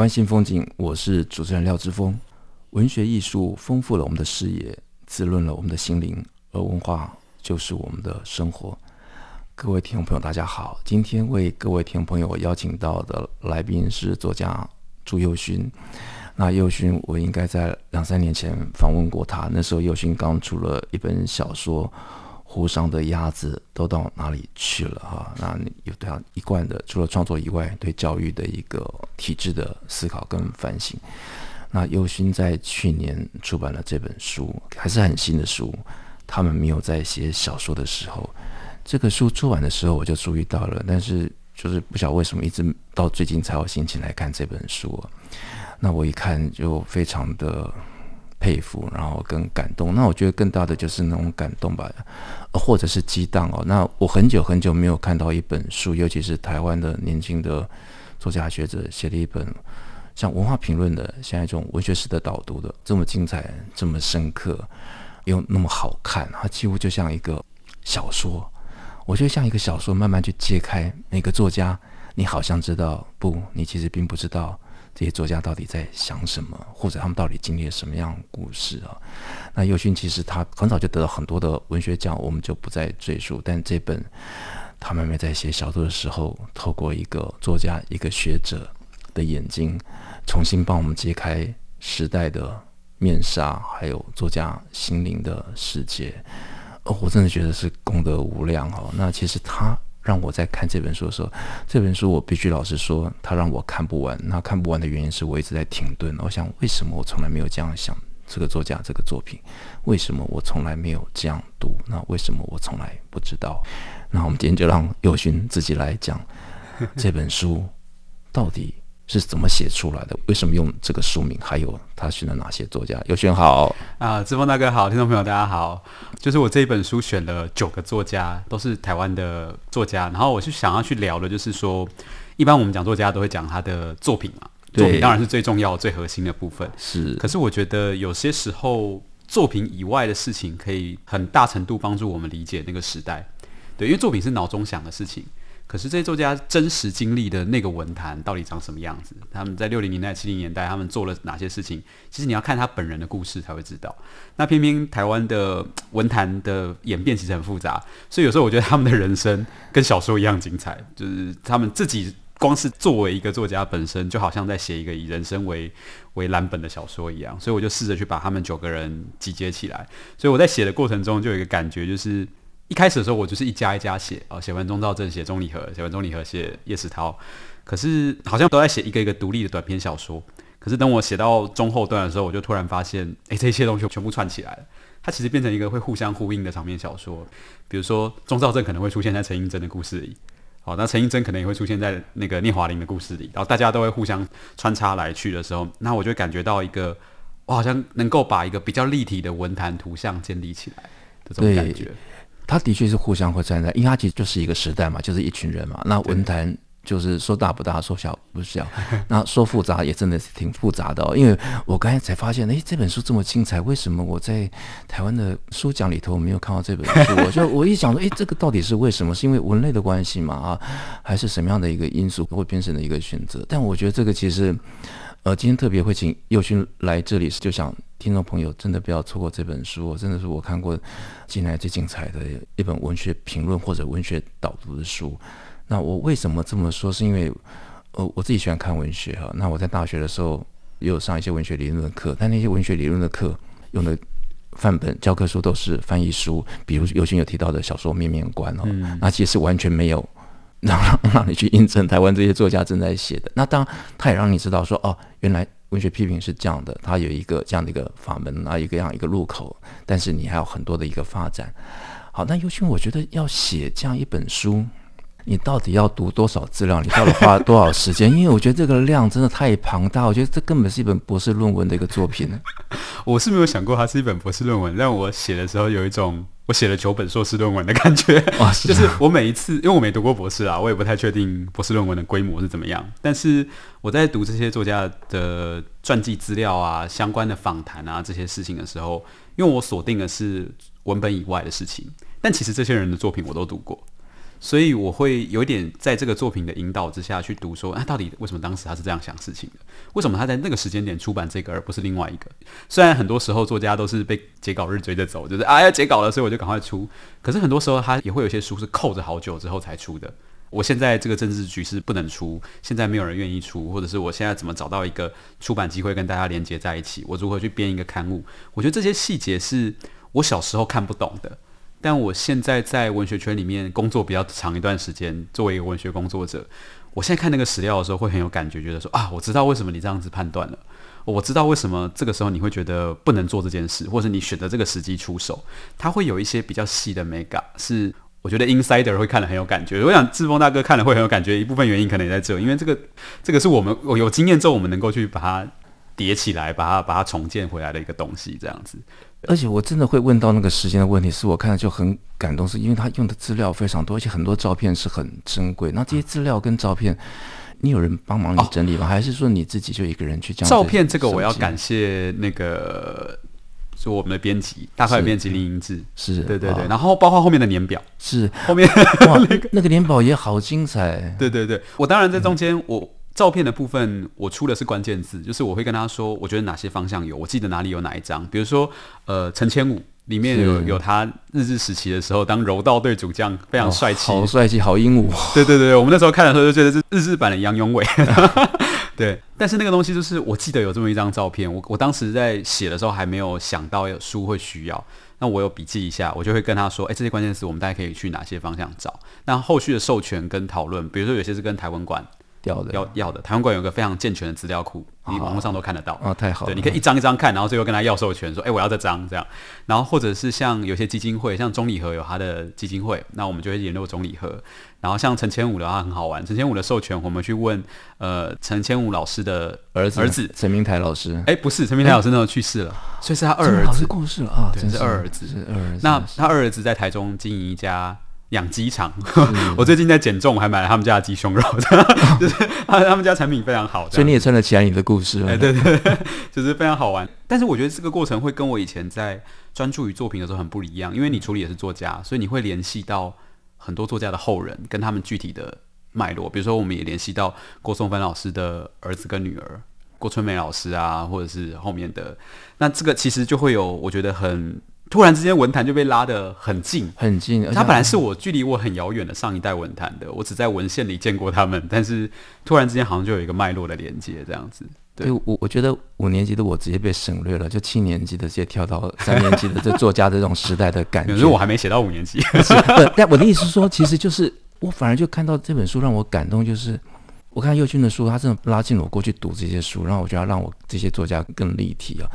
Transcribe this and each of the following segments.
湾新风景，我是主持人廖志峰。文学艺术丰富了我们的视野，滋润了我们的心灵，而文化就是我们的生活。各位听众朋友，大家好！今天为各位听众朋友邀请到的来宾是作家朱佑勋。那宥勋，我应该在两三年前访问过他，那时候宥勋刚出了一本小说《湖上的鸭子都到哪里去了》哈。那有对他一贯的，除了创作以外，对教育的一个体制的思考跟反省。那宥勋在去年出版了这本书，还是很新的书。他们没有在写小说的时候。这个书出版的时候，我就注意到了，但是就是不晓得为什么一直到最近才有心情来看这本书。那我一看就非常的佩服，然后更感动。那我觉得更大的就是那种感动吧，或者是激荡哦。那我很久很久没有看到一本书，尤其是台湾的年轻的作家学者写的一本像文化评论的，像一种文学史的导读的这么精彩、这么深刻又那么好看，它几乎就像一个小说。我觉得像一个小说，慢慢去揭开每个作家，你好像知道，不，你其实并不知道这些作家到底在想什么，或者他们到底经历了什么样的故事啊。那宥勋其实他很早就得了很多的文学奖，我们就不再赘述。但这本他妹妹在写小说的时候，透过一个作家、一个学者的眼睛，重新帮我们揭开时代的面纱，还有作家心灵的世界。哦，我真的觉得是功德无量哦。那其实他让我在看这本书的时候，这本书我必须老实说，它让我看不完。那看不完的原因是我一直在停顿。我想，为什么我从来没有这样想这个作家这个作品？为什么我从来没有这样读？那为什么我从来不知道？那我们今天就让友勋自己来讲这本书到底。是怎么写出来的？为什么用这个书名？还有他选了哪些作家？有选好啊，志峰大哥好，听众朋友大家好。就是我这一本书选了九个作家，都是台湾的作家。然后我是想要去聊的，就是说，一般我们讲作家都会讲他的作品嘛，作品当然是最重要、最核心的部分。是，可是我觉得有些时候作品以外的事情，可以很大程度帮助我们理解那个时代。对，因为作品是脑中想的事情。可是这些作家真实经历的那个文坛到底长什么样子？他们在六零年代、七零年代，他们做了哪些事情？其实你要看他本人的故事才会知道。那偏偏台湾的文坛的演变其实很复杂，所以有时候我觉得他们的人生跟小说一样精彩。就是他们自己光是作为一个作家本身，就好像在写一个以人生为为蓝本的小说一样。所以我就试着去把他们九个人集结起来。所以我在写的过程中就有一个感觉，就是。一开始的时候，我就是一家一家写啊，写完钟兆正，写钟理和，写完钟理和，写叶世涛。可是好像都在写一个一个独立的短篇小说。可是等我写到中后段的时候，我就突然发现，哎，这些东西全部串起来了。它其实变成一个会互相呼应的长篇小说。比如说，钟兆正可能会出现在陈映真的故事里，好，那陈映真可能也会出现在那个聂华苓的故事里。然后大家都会互相穿插来去的时候，那我就感觉到一个，我好像能够把一个比较立体的文坛图像建立起来的这种感觉。他的确是互相会站在，因为他其实就是一个时代嘛，就是一群人嘛。那文坛就是说大不大，说小不小，那说复杂也真的是挺复杂的哦。因为我刚才才发现，哎，这本书这么精彩，为什么我在台湾的书奖里头没有看到这本书？我就我一想说，哎，这个到底是为什么？是因为文类的关系嘛？啊，还是什么样的一个因素会变成的一个选择？但我觉得这个其实，呃，今天特别会请佑勋来这里，是就想。听众朋友，真的不要错过这本书，真的是我看过近来最精彩的一本文学评论或者文学导读的书。那我为什么这么说？是因为呃，我自己喜欢看文学哈。那我在大学的时候也有上一些文学理论的课，但那些文学理论的课用的范本教科书都是翻译书，比如宥勋有提到的小说《面面观》哦，嗯、那其实完全没有让让你去印证台湾这些作家正在写的。那当然，他也让你知道说哦，原来。文学批评是这样的，它有一个这样的一个法门啊，一个样一个入口，但是你还有很多的一个发展。好，那尤其，我觉得要写这样一本书，你到底要读多少资料？你到底花了多少时间？因为我觉得这个量真的太庞大，我觉得这根本是一本博士论文的一个作品呢。我是没有想过它是一本博士论文，但我写的时候有一种我写了九本硕士论文的感觉。就是我每一次，因为我没读过博士啊，我也不太确定博士论文的规模是怎么样。但是我在读这些作家的传记资料啊、相关的访谈啊这些事情的时候，因为我锁定的是文本以外的事情，但其实这些人的作品我都读过。所以我会有一点在这个作品的引导之下去读，说，啊，到底为什么当时他是这样想事情的？为什么他在那个时间点出版这个，而不是另外一个？虽然很多时候作家都是被截稿日追着走，就是啊要截稿了，所以我就赶快出。可是很多时候他也会有些书是扣着好久之后才出的。我现在这个政治局势不能出，现在没有人愿意出，或者是我现在怎么找到一个出版机会跟大家连接在一起？我如何去编一个刊物？我觉得这些细节是我小时候看不懂的。但我现在在文学圈里面工作比较长一段时间，作为一个文学工作者，我现在看那个史料的时候会很有感觉，觉得说啊，我知道为什么你这样子判断了，我知道为什么这个时候你会觉得不能做这件事，或者你选择这个时机出手，它会有一些比较细的美感，是我觉得 insider 会看了很有感觉。我想志峰大哥看了会很有感觉，一部分原因可能也在这，因为这个这个是我们我有经验之后，我们能够去把它叠起来，把它把它重建回来的一个东西，这样子。而且我真的会问到那个时间的问题，是我看了就很感动，是因为他用的资料非常多，而且很多照片是很珍贵。那这些资料跟照片，你有人帮忙你整理吗？哦、还是说你自己就一个人去这样？照片这个我要感谢那个，就我们的编辑，大块编辑林英志，是对对对。然后包括后面的年表，是后面哇，那个那个年表也好精彩。对对对，我当然在中间我。照片的部分，我出的是关键字，就是我会跟他说，我觉得哪些方向有，我记得哪里有哪一张。比如说，呃，陈千武里面有有他日治时期的时候当柔道队主将，非常帅气，好帅气，好英武。对对对，我们那时候看的时候就觉得是日治版的杨永伟。对，但是那个东西就是我记得有这么一张照片，我我当时在写的时候还没有想到有书会需要，那我有笔记一下，我就会跟他说，哎，这些关键词我们大家可以去哪些方向找？那后续的授权跟讨论，比如说有些是跟台湾馆。要的要要的，台湾馆有个非常健全的资料库，你网络上都看得到啊，太好了。对，你可以一张一张看，然后最后跟他要授权，说，哎，我要这张这样。然后或者是像有些基金会，像中礼和有他的基金会，那我们就会联络中礼和。然后像陈千武的话很好玩，陈千武的授权，我们去问呃陈千武老师的儿子儿子陈明台老师。哎，不是陈明台老师那时候去世了，所以是他二儿子过世了啊，对，是二儿子，是二儿子。那他二儿子在台中经营一家。养鸡场，我最近在减重，我还买了他们家的鸡胸肉，就是他他们家产品非常好，所以你也撑得起来你的故事，哎，对对对，就是非常好玩。但是我觉得这个过程会跟我以前在专注于作品的时候很不一样，因为你处理也是作家，所以你会联系到很多作家的后人，跟他们具体的脉络。比如说，我们也联系到郭松芬老师的儿子跟女儿，郭春梅老师啊，或者是后面的，那这个其实就会有我觉得很。突然之间，文坛就被拉得很近，很近。他本来是我距离我很遥远的上一代文坛的，我只在文献里见过他们。但是突然之间，好像就有一个脉络的连接，这样子。对，我，我觉得五年级的我直接被省略了，就七年级的直接跳到三年级的这作家的这种时代的感觉。可是我还没写到五年级。但我的意思是说，其实就是我反而就看到这本书让我感动，就是我看佑军的书，他真的拉近了我过去读这些书，然后我觉得让我这些作家更立体啊。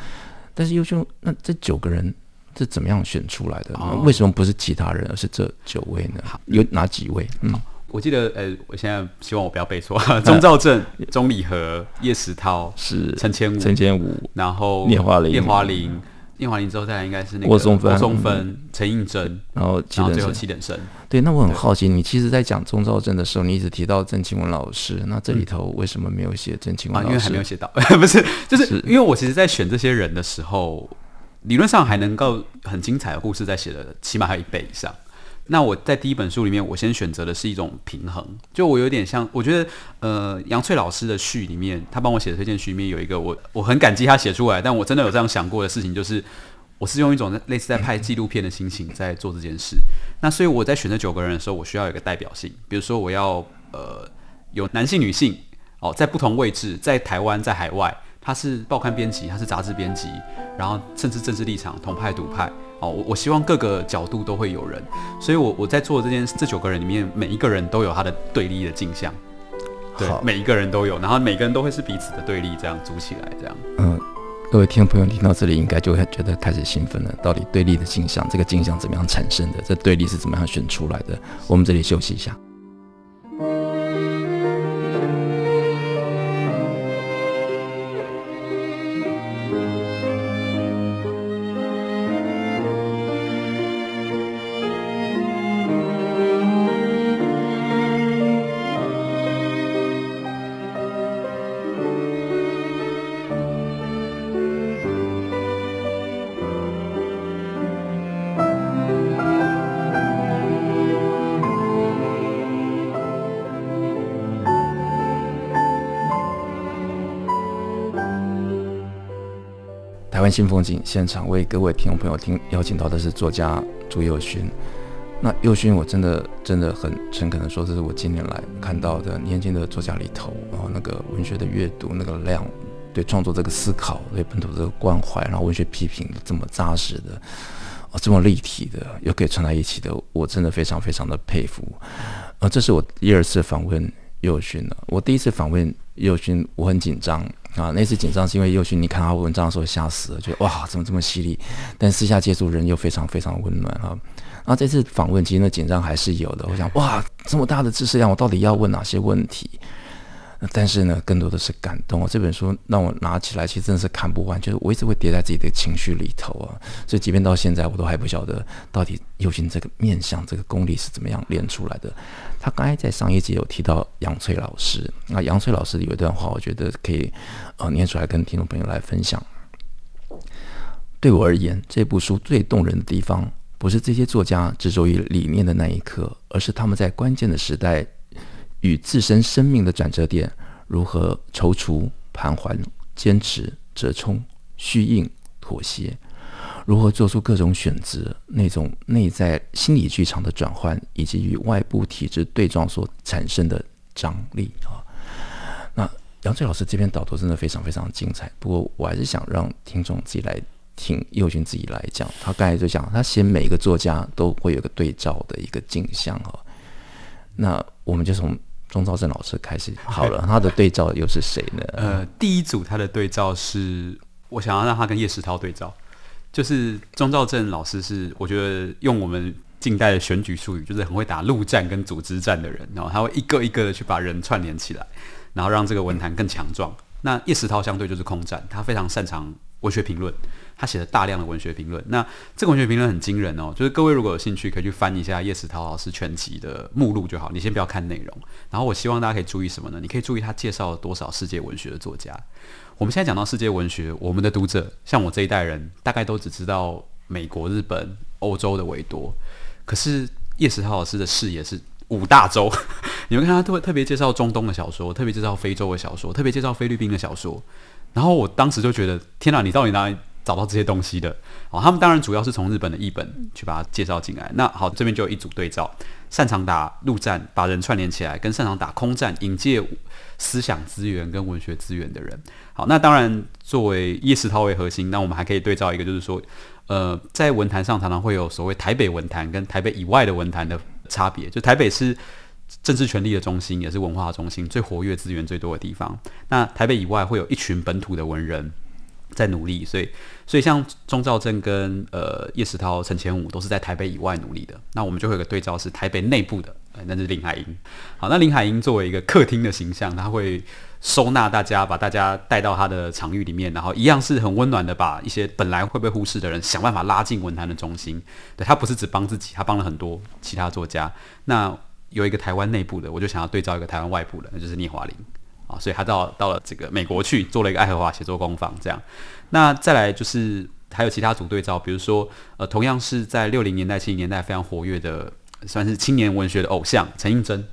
但是佑军，那这九个人。这怎么样选出来的？哦、为什么不是其他人，而是这九位呢？有哪几位？嗯，我记得，呃，我现在希望我不要背错。钟肇政、钟理和、叶石涛是陈千武、陈千武，然后聂华林、聂华林、聂华林之后再来应该是那个郭松芬、郭松芬、陈映真，然后然后最后七点生。对，那我很好奇，你其实，在讲钟肇政的时候，你一直提到郑清文老师，那这里头为什么没有写郑清文老师？因为还没有写到，不是，就是因为我其实，在选这些人的时候。理论上还能够很精彩的故事，再写的起码还有一倍以上。那我在第一本书里面，我先选择的是一种平衡，就我有点像，我觉得呃杨翠老师的序里面，他帮我写的推荐序里面有一个我我很感激他写出来，但我真的有这样想过的事情，就是我是用一种类似在拍纪录片的心情在做这件事。那所以我在选择九个人的时候，我需要有一个代表性，比如说我要呃有男性、女性哦，在不同位置，在台湾，在海外。他是报刊编辑，他是杂志编辑，然后甚至政治立场，同派独派，哦，我我希望各个角度都会有人，所以我我在做这件这九个人里面，每一个人都有他的对立的镜像，对，每一个人都有，然后每个人都会是彼此的对立，这样组起来，这样。嗯，各位听众朋友听到这里，应该就会觉得开始兴奋了。到底对立的镜像，这个镜像怎么样产生的？这对立是怎么样选出来的？我们这里休息一下。湾新风景现场为各位听众朋友听邀请到的是作家朱佑勋。那宥勋，我真的真的很诚恳的说，这是我近年来看到的年轻的作家里头，然后那个文学的阅读那个量，对创作这个思考，对本土这个关怀，然后文学批评这么扎实的，哦，这么立体的，又可以串在一起的，我真的非常非常的佩服。呃，这是我第二次访问宥勋了。我第一次访问宥勋，我很紧张啊，那次紧张是因为宥勋，你看他文章的时候吓死了，觉得哇，怎么这么犀利？但私下接触人又非常非常温暖啊。那这次访问，其实那紧张还是有的。我想，哇，这么大的知识量，我到底要问哪些问题？但是呢，更多的是感动。我这本书让我拿起来，其实真的是看不完，就是我一直会叠在自己的情绪里头啊。所以，即便到现在，我都还不晓得到底宥勋这个面相、这个功力是怎么样练出来的。他刚才在上一集有提到杨翠老师，那杨翠老师有一段话，我觉得可以呃念出来跟听众朋友来分享。对我而言，这部书最动人的地方。不是这些作家执着于理念的那一刻，而是他们在关键的时代与自身生命的转折点如何踌躇、盘桓、坚持、折冲、虚应、妥协，如何做出各种选择，那种内在心理剧场的转换，以及与外部体制对撞所产生的张力啊。那杨翠老师这篇导读真的非常非常精彩，不过我还是想让听众自己来。听宥勋自己来讲，他刚才就讲，他写每一个作家都会有个对照的一个镜像哈。那我们就从钟兆政老师开始好了，他的对照又是谁呢？呃，第一组他的对照是我想要让他跟叶石涛对照，就是钟兆政老师是我觉得用我们近代的选举术语，就是很会打陆战跟组织战的人，然后他会一个一个的去把人串联起来，然后让这个文坛更强壮。那叶石涛相对就是空战，他非常擅长文学评论。他写了大量的文学评论，那这个文学评论很惊人哦。就是各位如果有兴趣，可以去翻一下叶石涛老师全集的目录就好。你先不要看内容，然后我希望大家可以注意什么呢？你可以注意他介绍了多少世界文学的作家。我们现在讲到世界文学，我们的读者像我这一代人，大概都只知道美国、日本、欧洲的为多。可是叶石涛老师的视野是五大洲，你们看他特特别介绍中东的小说，特别介绍非洲的小说，特别介绍菲律宾的小说。然后我当时就觉得，天哪，你到底哪里？找到这些东西的，哦，他们当然主要是从日本的译本去把它介绍进来。那好，这边就有一组对照，擅长打陆战，把人串联起来，跟擅长打空战，引介思想资源跟文学资源的人。好，那当然作为叶石涛为核心，那我们还可以对照一个，就是说，呃，在文坛上常常会有所谓台北文坛跟台北以外的文坛的差别。就台北是政治权力的中心，也是文化中心，最活跃资源最多的地方。那台北以外会有一群本土的文人。在努力，所以所以像钟兆政跟呃叶石涛、陈前武都是在台北以外努力的。那我们就会有个对照是台北内部的，呃、那是林海音。好，那林海音作为一个客厅的形象，他会收纳大家，把大家带到他的场域里面，然后一样是很温暖的，把一些本来会被忽视的人想办法拉进文坛的中心。对，他不是只帮自己，他帮了很多其他作家。那有一个台湾内部的，我就想要对照一个台湾外部的，那就是聂华苓。所以他到到了这个美国去做了一个爱荷华写作工坊，这样。那再来就是还有其他组对照，比如说呃，同样是在六零年代、七零年代非常活跃的，算是青年文学的偶像陈映真。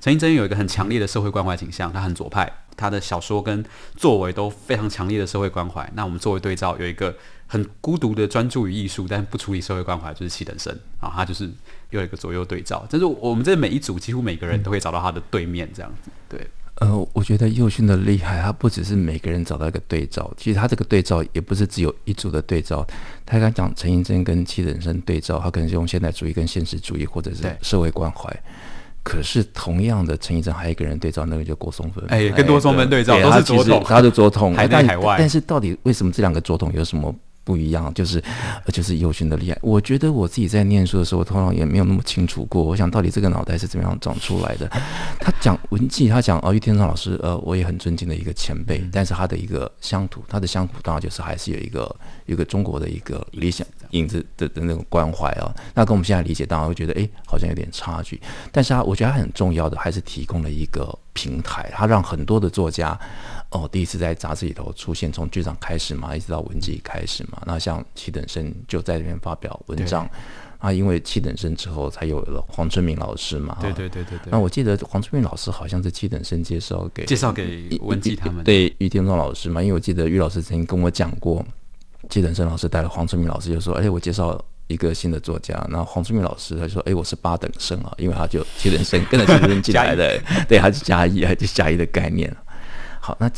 陈映真有一个很强烈的社会关怀倾向，他很左派，他的小说跟作为都非常强烈的社会关怀。那我们作为对照，有一个很孤独的专注于艺术，但不处理社会关怀，就是七等生啊，他就是又有一个左右对照。但是我们这每一组几乎每个人都会找到他的对面，这样子，对。呃，我觉得右勋的厉害，他不只是每个人找到一个对照，其实他这个对照也不是只有一组的对照。他刚讲陈映真跟戚人生对照，他可能是用现代主义跟现实主义，或者是社会关怀。可是同样的，陈映真还有一个人对照，那个叫郭松芬，哎，跟郭松芬对照，都是左统，他的左统，还在海外。但是到底为什么这两个左统有什么？不一样，就是，就是宥勋的厉害。我觉得我自己在念书的时候，通常也没有那么清楚过。我想到底这个脑袋是怎么样长出来的？他讲文技，他讲哦，于天章老师，呃，我也很尊敬的一个前辈。但是他的一个乡土，他的乡土当然就是还是有一个有一个中国的一个理想影子的的那种关怀啊。那跟我们现在理解，当然会觉得哎，好像有点差距。但是他我觉得他很重要的，还是提供了一个平台，他让很多的作家。哦，第一次在杂志里头出现，从剧场开始嘛，一直到文集开始嘛。那像七等生就在这边发表文章，啊，因为七等生之后才有了黄春明老师嘛。对对对对对。那我记得黄春明老师好像是七等生介绍给介绍给文集他们，对于天中老师嘛。因为我记得于老师曾经跟我讲过，七等生老师带了黄春明老师就说：“哎，我介绍一个新的作家。”那黄春明老师他就说：“哎，我是八等生啊，因为他就七等生跟着七等生进来的，对，他是加一，还是加一的概念。”好，那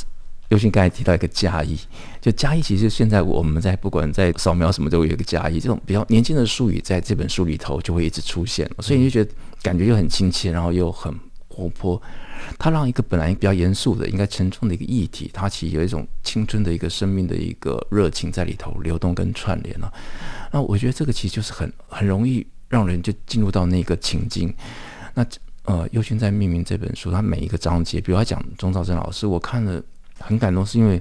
又勋刚才提到一个加一，就加一，其实现在我们在不管在扫描什么，都有一个加一，这种比较年轻的术语，在这本书里头就会一直出现，所以你就觉得感觉又很亲切，然后又很活泼。它让一个本来比较严肃的、应该沉重的一个议题，它其实有一种青春的一个生命的一个热情在里头流动跟串联了。那我觉得这个其实就是很很容易让人就进入到那个情境。那呃，又勋在命名这本书，他每一个章节，比如他讲钟肇政老师，我看了很感动，是因为。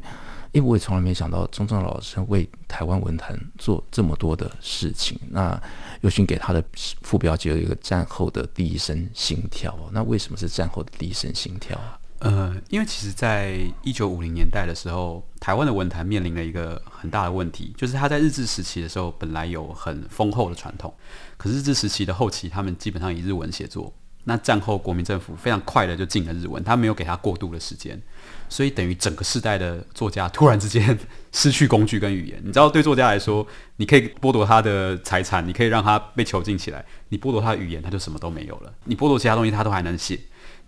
因为我也从来没想到钟肇政老师为台湾文坛做这么多的事情。那又勋给他的副标题有一个战后的第一声心跳。那为什么是战后的第一声心跳？呃，因为其实，在一九五零年代的时候，台湾的文坛面临了一个很大的问题，就是他在日治时期的时候本来有很丰厚的传统，可是日治时期的后期，他们基本上以日文写作。那战后国民政府非常快的就进了日文，他没有给他过渡的时间。所以等于整个世代的作家突然之间失去工具跟语言，你知道，对作家来说，你可以剥夺他的财产，你可以让他被囚禁起来，你剥夺他的语言，他就什么都没有了。你剥夺其他东西，他都还能写，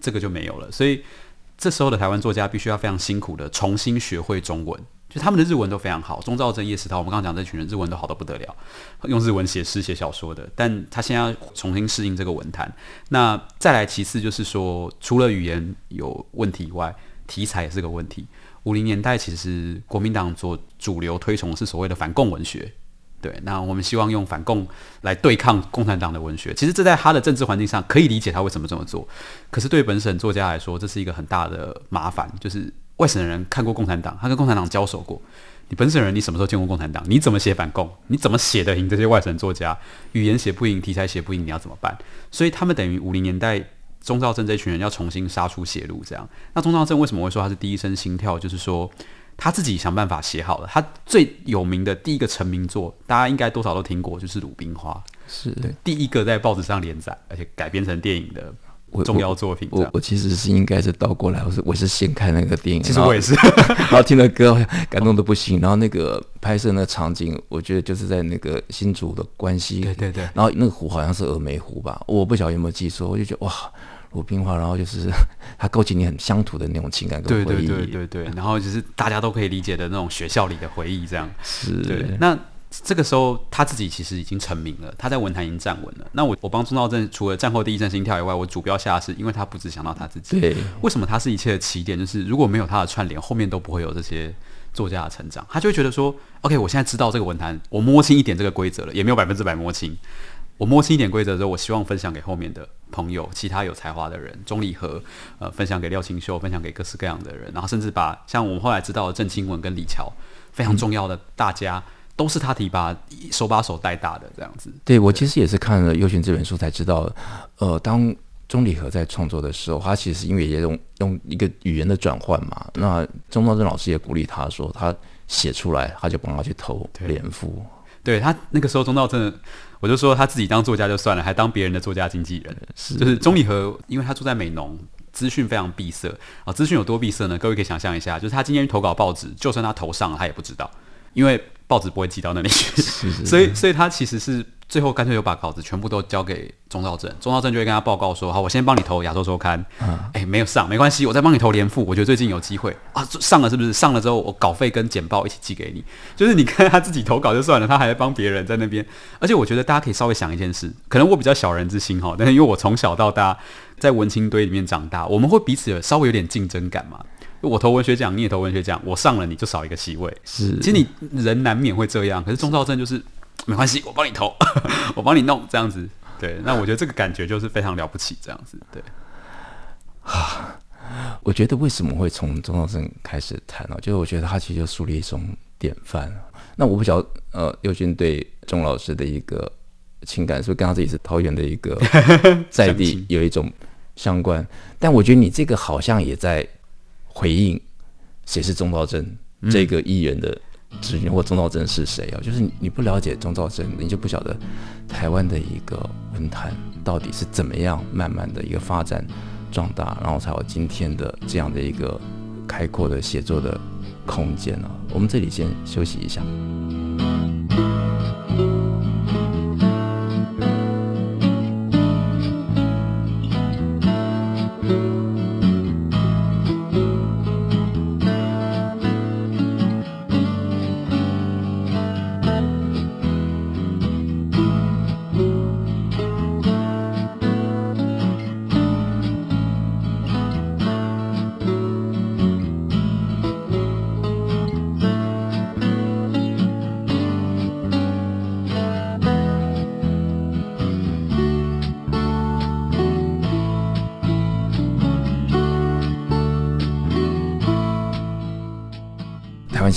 这个就没有了。所以这时候的台湾作家必须要非常辛苦的重新学会中文，就他们的日文都非常好。钟肇政、叶石涛，我们刚刚讲这群人日文都好得不得了，用日文写诗写小说的，但他现在要重新适应这个文坛。那再来其次就是说，除了语言有问题以外，题材也是个问题。五零年代其实国民党做主流推崇的是所谓的反共文学，对，那我们希望用反共来对抗共产党的文学。其实这在他的政治环境上可以理解他为什么这么做，可是对本省作家来说，这是一个很大的麻烦。就是外省人看过共产党，他跟共产党交手过，你本省人你什么时候见过共产党？你怎么写反共？你怎么写得赢这些外省作家？语言写不赢，题材写不赢，你要怎么办？所以他们等于五零年代。钟肇政这群人要重新杀出血路，这样。那钟肇政为什么会说他是第一声心跳？就是说他自己想办法写好了。他最有名的第一个成名作，大家应该多少都听过，就是《鲁冰花》，是对第一个在报纸上连载，而且改编成电影的重要作品。我我，我其实是应该是倒过来，我是我是先看那个电影，其实我也是，然后听了歌，感动的不行。然后那个拍摄那个场景，我觉得就是在那个新竹的关系，对对对。然后那个湖好像是峨眉湖吧，我不晓得有没有记错，我就觉得哇。鲁冰花，然后就是 它勾起你很乡土的那种情感跟回忆，对对对对对，然后就是大家都可以理解的那种学校里的回忆，这样是。对，那这个时候他自己其实已经成名了，他在文坛已经站稳了。那我我帮钟道正除了战后第一声心跳以外，我主标下的是因为他不只想到他自己。对，为什么他是一切的起点？就是如果没有他的串联，后面都不会有这些作家的成长。他就会觉得说，OK，我现在知道这个文坛，我摸清一点这个规则了，也没有百分之百摸清。我摸清一点规则之后，我希望分享给后面的朋友，其他有才华的人，钟理和，呃，分享给廖清秀，分享给各式各样的人，然后甚至把像我们后来知道的郑清文跟李乔非常重要的大家，嗯、都是他提拔，手把手带大的这样子。对，我其实也是看了又勋这本书才知道，呃，当钟理和在创作的时候，他其实因为也用用一个语言的转换嘛，那钟道正老师也鼓励他说，他写出来他就帮他去投联副。对他那个时候，钟道正，我就说他自己当作家就算了，还当别人的作家经纪人。是，就是钟理和，因为他住在美浓，资讯非常闭塞啊。资讯有多闭塞呢？各位可以想象一下，就是他今天投稿报纸，就算他投上了，他也不知道，因为报纸不会寄到那里去。是 是是，所以，所以他其实是。最后干脆就把稿子全部都交给钟兆政，钟兆政就会跟他报告说：“好，我先帮你投亚洲周刊。嗯”哎、欸，没有上没关系，我再帮你投联副。我觉得最近有机会啊，上了是不是？上了之后，我稿费跟简报一起寄给你。就是你看他自己投稿就算了，他还帮别人在那边。而且我觉得大家可以稍微想一件事，可能我比较小人之心哈，但是因为我从小到大在文青堆里面长大，我们会彼此有稍微有点竞争感嘛。我投文学奖，你也投文学奖，我上了你就少一个席位。是，其实你人难免会这样，可是钟肇政就是。没关系，我帮你投，我帮你弄，这样子，对，那我觉得这个感觉就是非常了不起，这样子，对。啊，我觉得为什么会从钟肇政开始谈呢？就是我觉得他其实就树立一种典范。那我不晓得，呃，右军对钟老师的一个情感，是不是跟他自己是桃园的一个 在地有一种相关？但我觉得你这个好像也在回应谁是钟道真这个艺人的。职员或钟兆真是谁啊？就是你不了解钟兆真，你就不晓得台湾的一个文坛到底是怎么样慢慢的一个发展壮大，然后才有今天的这样的一个开阔的写作的空间啊。我们这里先休息一下。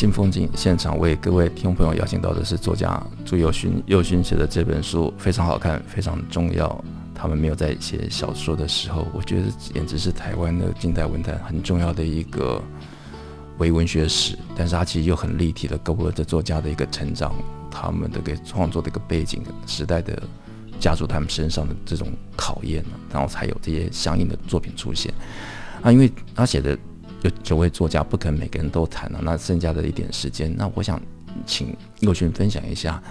新风景现场为各位听众朋友邀请到的是作家朱宥勋，宥勋写的这本书非常好看，非常重要。他们没有在写小说的时候，我觉得简直是台湾的近代文坛很重要的一个微文学史。但是他其实又很立体的勾勒着作家的一个成长，他们的给创作的一个背景、时代的家族他们身上的这种考验，然后才有这些相应的作品出现。啊，因为他写的。有九位作家，不可能每个人都谈了，那剩下的一点时间，那我想请宥勋分享一下，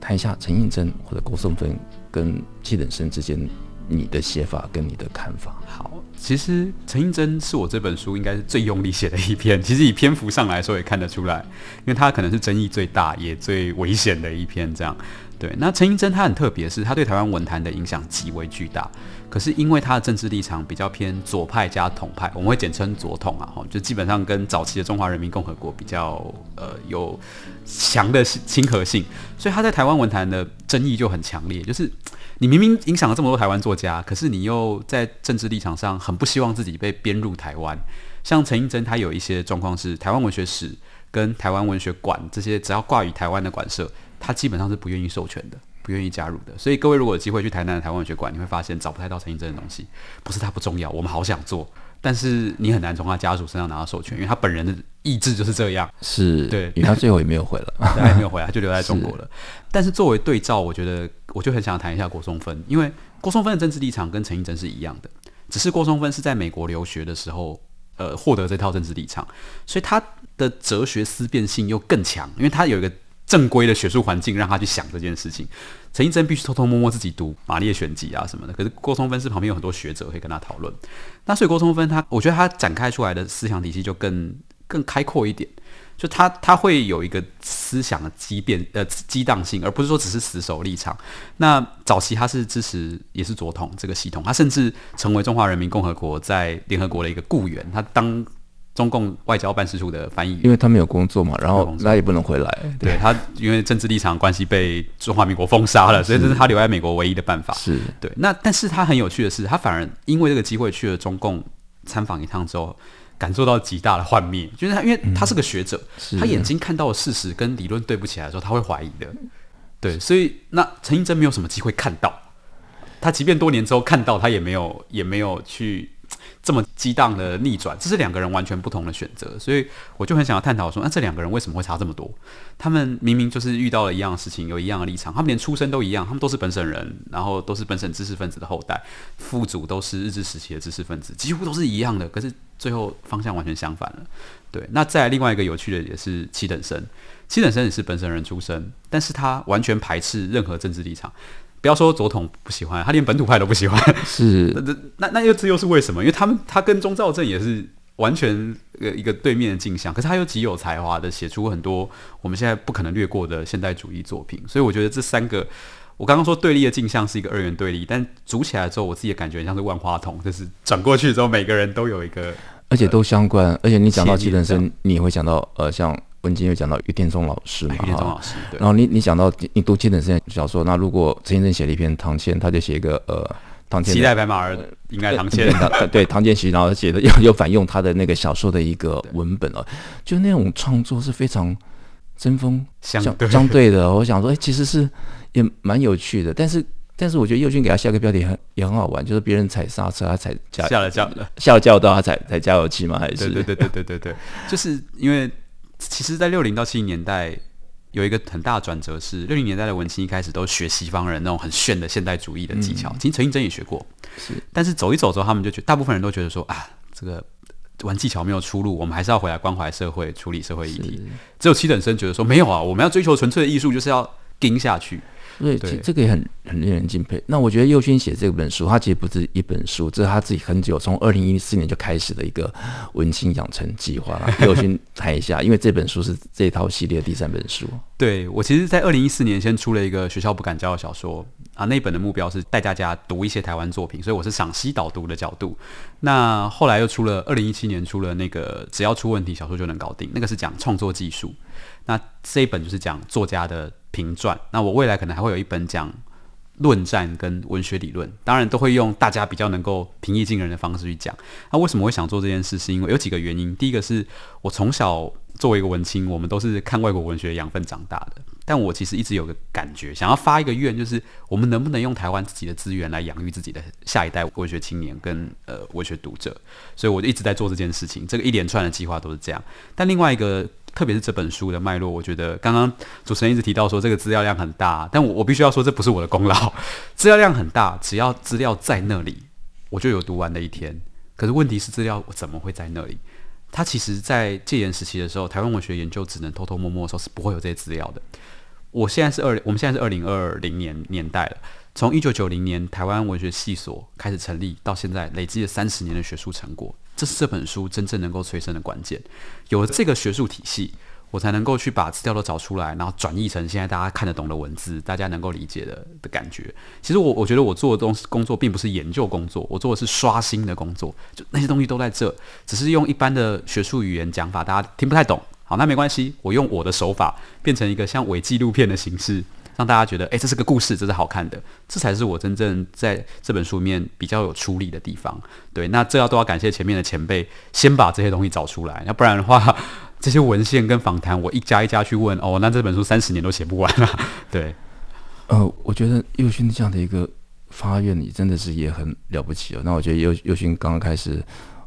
谈一下陈映真或者郭松芬跟七等生之间你的写法跟你的看法。好，其实陈映真是我这本书应该是最用力写的一篇。其实以篇幅上来说也看得出来，因为他可能是争议最大也最危险的一篇。这样，对。那陈映真他很特别，是他对台湾文坛的影响极为巨大。可是因为他的政治立场比较偏左派加统派，我们会简称左统啊，就基本上跟早期的中华人民共和国比较呃有强的亲和性，所以他在台湾文坛的争议就很强烈。就是你明明影响了这么多台湾作家，可是你又在政治立场上很不希望自己被编入台湾。像陈映真，他有一些状况是台湾文学史跟台湾文学馆这些只要挂于台湾的馆舍，他基本上是不愿意授权的。不愿意加入的，所以各位如果有机会去台南的台湾文学馆，你会发现找不太到陈映真的东西。不是他不重要，我们好想做，但是你很难从他家属身上拿到授权，因为他本人的意志就是这样。是对，因为他最后也没有回来，他也没有回来，他就留在中国了。是但是作为对照，我觉得我就很想谈一下郭松芬，因为郭松芬的政治立场跟陈映真是一样的，只是郭松芬是在美国留学的时候，呃，获得这套政治立场，所以他的哲学思辨性又更强，因为他有一个。正规的学术环境让他去想这件事情，陈映真必须偷偷摸摸自己读《马列选集》啊什么的。可是郭松芬是旁边有很多学者可以跟他讨论，那所以郭松芬他，我觉得他展开出来的思想体系就更更开阔一点，就他他会有一个思想的激变呃激荡性，而不是说只是死守立场。那早期他是支持也是左统这个系统，他甚至成为中华人民共和国在联合国的一个雇员，他当。中共外交办事处的翻译员，因为他没有工作嘛，然后他也不能回来。对，对他，因为政治立场关系被中华民国封杀了，所以这是他留在美国唯一的办法。是对。那但是他很有趣的是，他反而因为这个机会去了中共参访一趟之后，感受到极大的幻灭。就是他，因为他是个学者，嗯、他眼睛看到的事实跟理论对不起来的时候，他会怀疑的。对，所以那陈映真没有什么机会看到，他即便多年之后看到，他也没有也没有去。这么激荡的逆转，这是两个人完全不同的选择，所以我就很想要探讨说，那这两个人为什么会差这么多？他们明明就是遇到了一样的事情，有一样的立场，他们连出身都一样，他们都是本省人，然后都是本省知识分子的后代，父祖都是日治时期的知识分子，几乎都是一样的，可是最后方向完全相反了。对，那再另外一个有趣的也是七等生，七等生也是本省人出身，但是他完全排斥任何政治立场。不要说左统不喜欢，他连本土派都不喜欢。是，那那那又这又是为什么？因为他们他跟钟兆政也是完全呃一个对面的镜像，可是他又极有才华的写出很多我们现在不可能略过的现代主义作品。所以我觉得这三个，我刚刚说对立的镜像是一个二元对立，但组起来之后，我自己也感觉像是万花筒，就是转过去之后，每个人都有一个，而且都相关。呃、而且你讲到七等生，你会想到呃像。文静有讲到余天忠老师嘛，余典忠老师，对。然后你你讲到你读七等生小说，那如果陈先生写了一篇唐谦，他就写一个呃唐谦期待白马儿应该唐谦，对，对 唐谦喜，然后写的又又反用他的那个小说的一个文本哦，就那种创作是非常针锋相相对的。我想说，哎，其实是也蛮有趣的，但是但是我觉得右军给他下个标题很也很好玩，就是别人踩刹车，他踩加下了加下了加油道，他踩踩加油器吗？还是对对对对对对，就是因为。其实，在六零到七零年代，有一个很大的转折是，六零年代的文青一开始都学西方人那种很炫的现代主义的技巧。嗯、其实陈映真也学过，是。但是走一走之后，他们就觉得，大部分人都觉得说啊，这个玩技巧没有出路，我们还是要回来关怀社会，处理社会议题。只有七等生觉得说没有啊，我们要追求纯粹的艺术，就是要盯下去。对，其实这个也很很令人敬佩。那我觉得佑勋写这本书，他其实不是一本书，这是他自己很久，从二零一四年就开始的一个文青养成计划。佑勋谈一下，因为这本书是这套系列的第三本书。对，我其实，在二零一四年先出了一个学校不敢教的小说啊，那本的目标是带大家读一些台湾作品，所以我是赏析导读的角度。那后来又出了二零一七年出了那个只要出问题，小说就能搞定，那个是讲创作技术。那这一本就是讲作家的评传。那我未来可能还会有一本讲论战跟文学理论，当然都会用大家比较能够平易近人的方式去讲。那为什么会想做这件事？是因为有几个原因。第一个是我从小作为一个文青，我们都是看外国文学养分长大的。但我其实一直有个感觉，想要发一个愿，就是我们能不能用台湾自己的资源来养育自己的下一代文学青年跟呃文学读者。所以我就一直在做这件事情。这个一连串的计划都是这样。但另外一个。特别是这本书的脉络，我觉得刚刚主持人一直提到说这个资料量很大，但我我必须要说这不是我的功劳。资料量很大，只要资料在那里，我就有读完的一天。可是问题是资料我怎么会在那里？它其实，在戒严时期的时候，台湾文学研究只能偷偷摸摸的时候是不会有这些资料的。我现在是二，我们现在是二零二零年年代了。从一九九零年台湾文学系所开始成立到现在，累积了三十年的学术成果。这是这本书真正能够催生的关键。有了这个学术体系，我才能够去把资料都找出来，然后转译成现在大家看得懂的文字，大家能够理解的的感觉。其实我我觉得我做的东西工作并不是研究工作，我做的是刷新的工作。就那些东西都在这，只是用一般的学术语言讲法，大家听不太懂。好，那没关系，我用我的手法变成一个像伪纪录片的形式。让大家觉得，哎，这是个故事，这是好看的，这才是我真正在这本书里面比较有出力的地方。对，那这要都要感谢前面的前辈，先把这些东西找出来，要不然的话，这些文献跟访谈，我一家一家去问，哦，那这本书三十年都写不完了。对，呃，我觉得佑勋这样的一个发愿，你真的是也很了不起哦。那我觉得佑佑勋刚刚开始。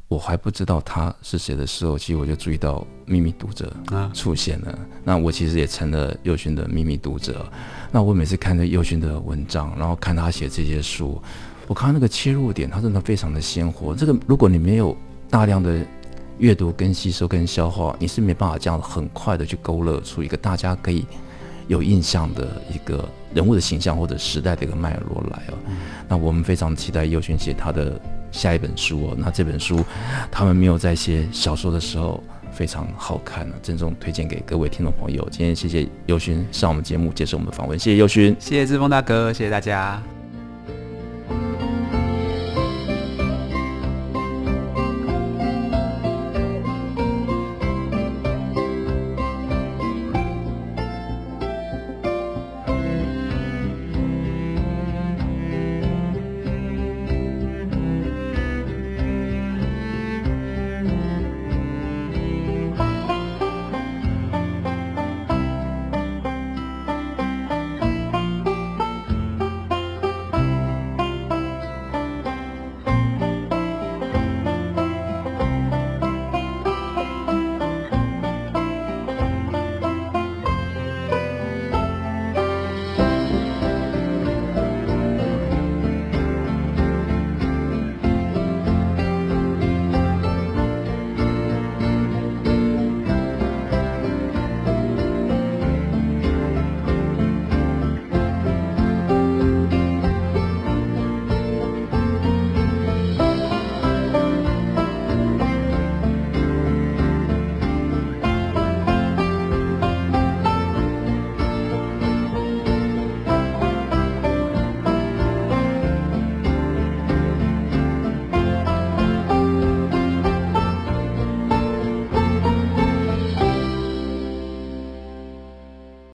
我还不知道他是谁的时候，其实我就注意到秘密读者出现了。啊、那我其实也成了佑勋的秘密读者。那我每次看着佑勋的文章，然后看他写这些书，我看那个切入点，他真的非常的鲜活。这个如果你没有大量的阅读、跟吸收、跟消化，你是没办法这样很快的去勾勒出一个大家可以有印象的一个人物的形象或者时代的一个脉络来哦。嗯、那我们非常期待佑勋写他的。下一本书哦，那这本书他们没有在写小说的时候非常好看呢，郑重推荐给各位听众朋友。今天谢谢佑勋上我们节目接受我们的访问，谢谢佑勋，谢谢志峰大哥，谢谢大家。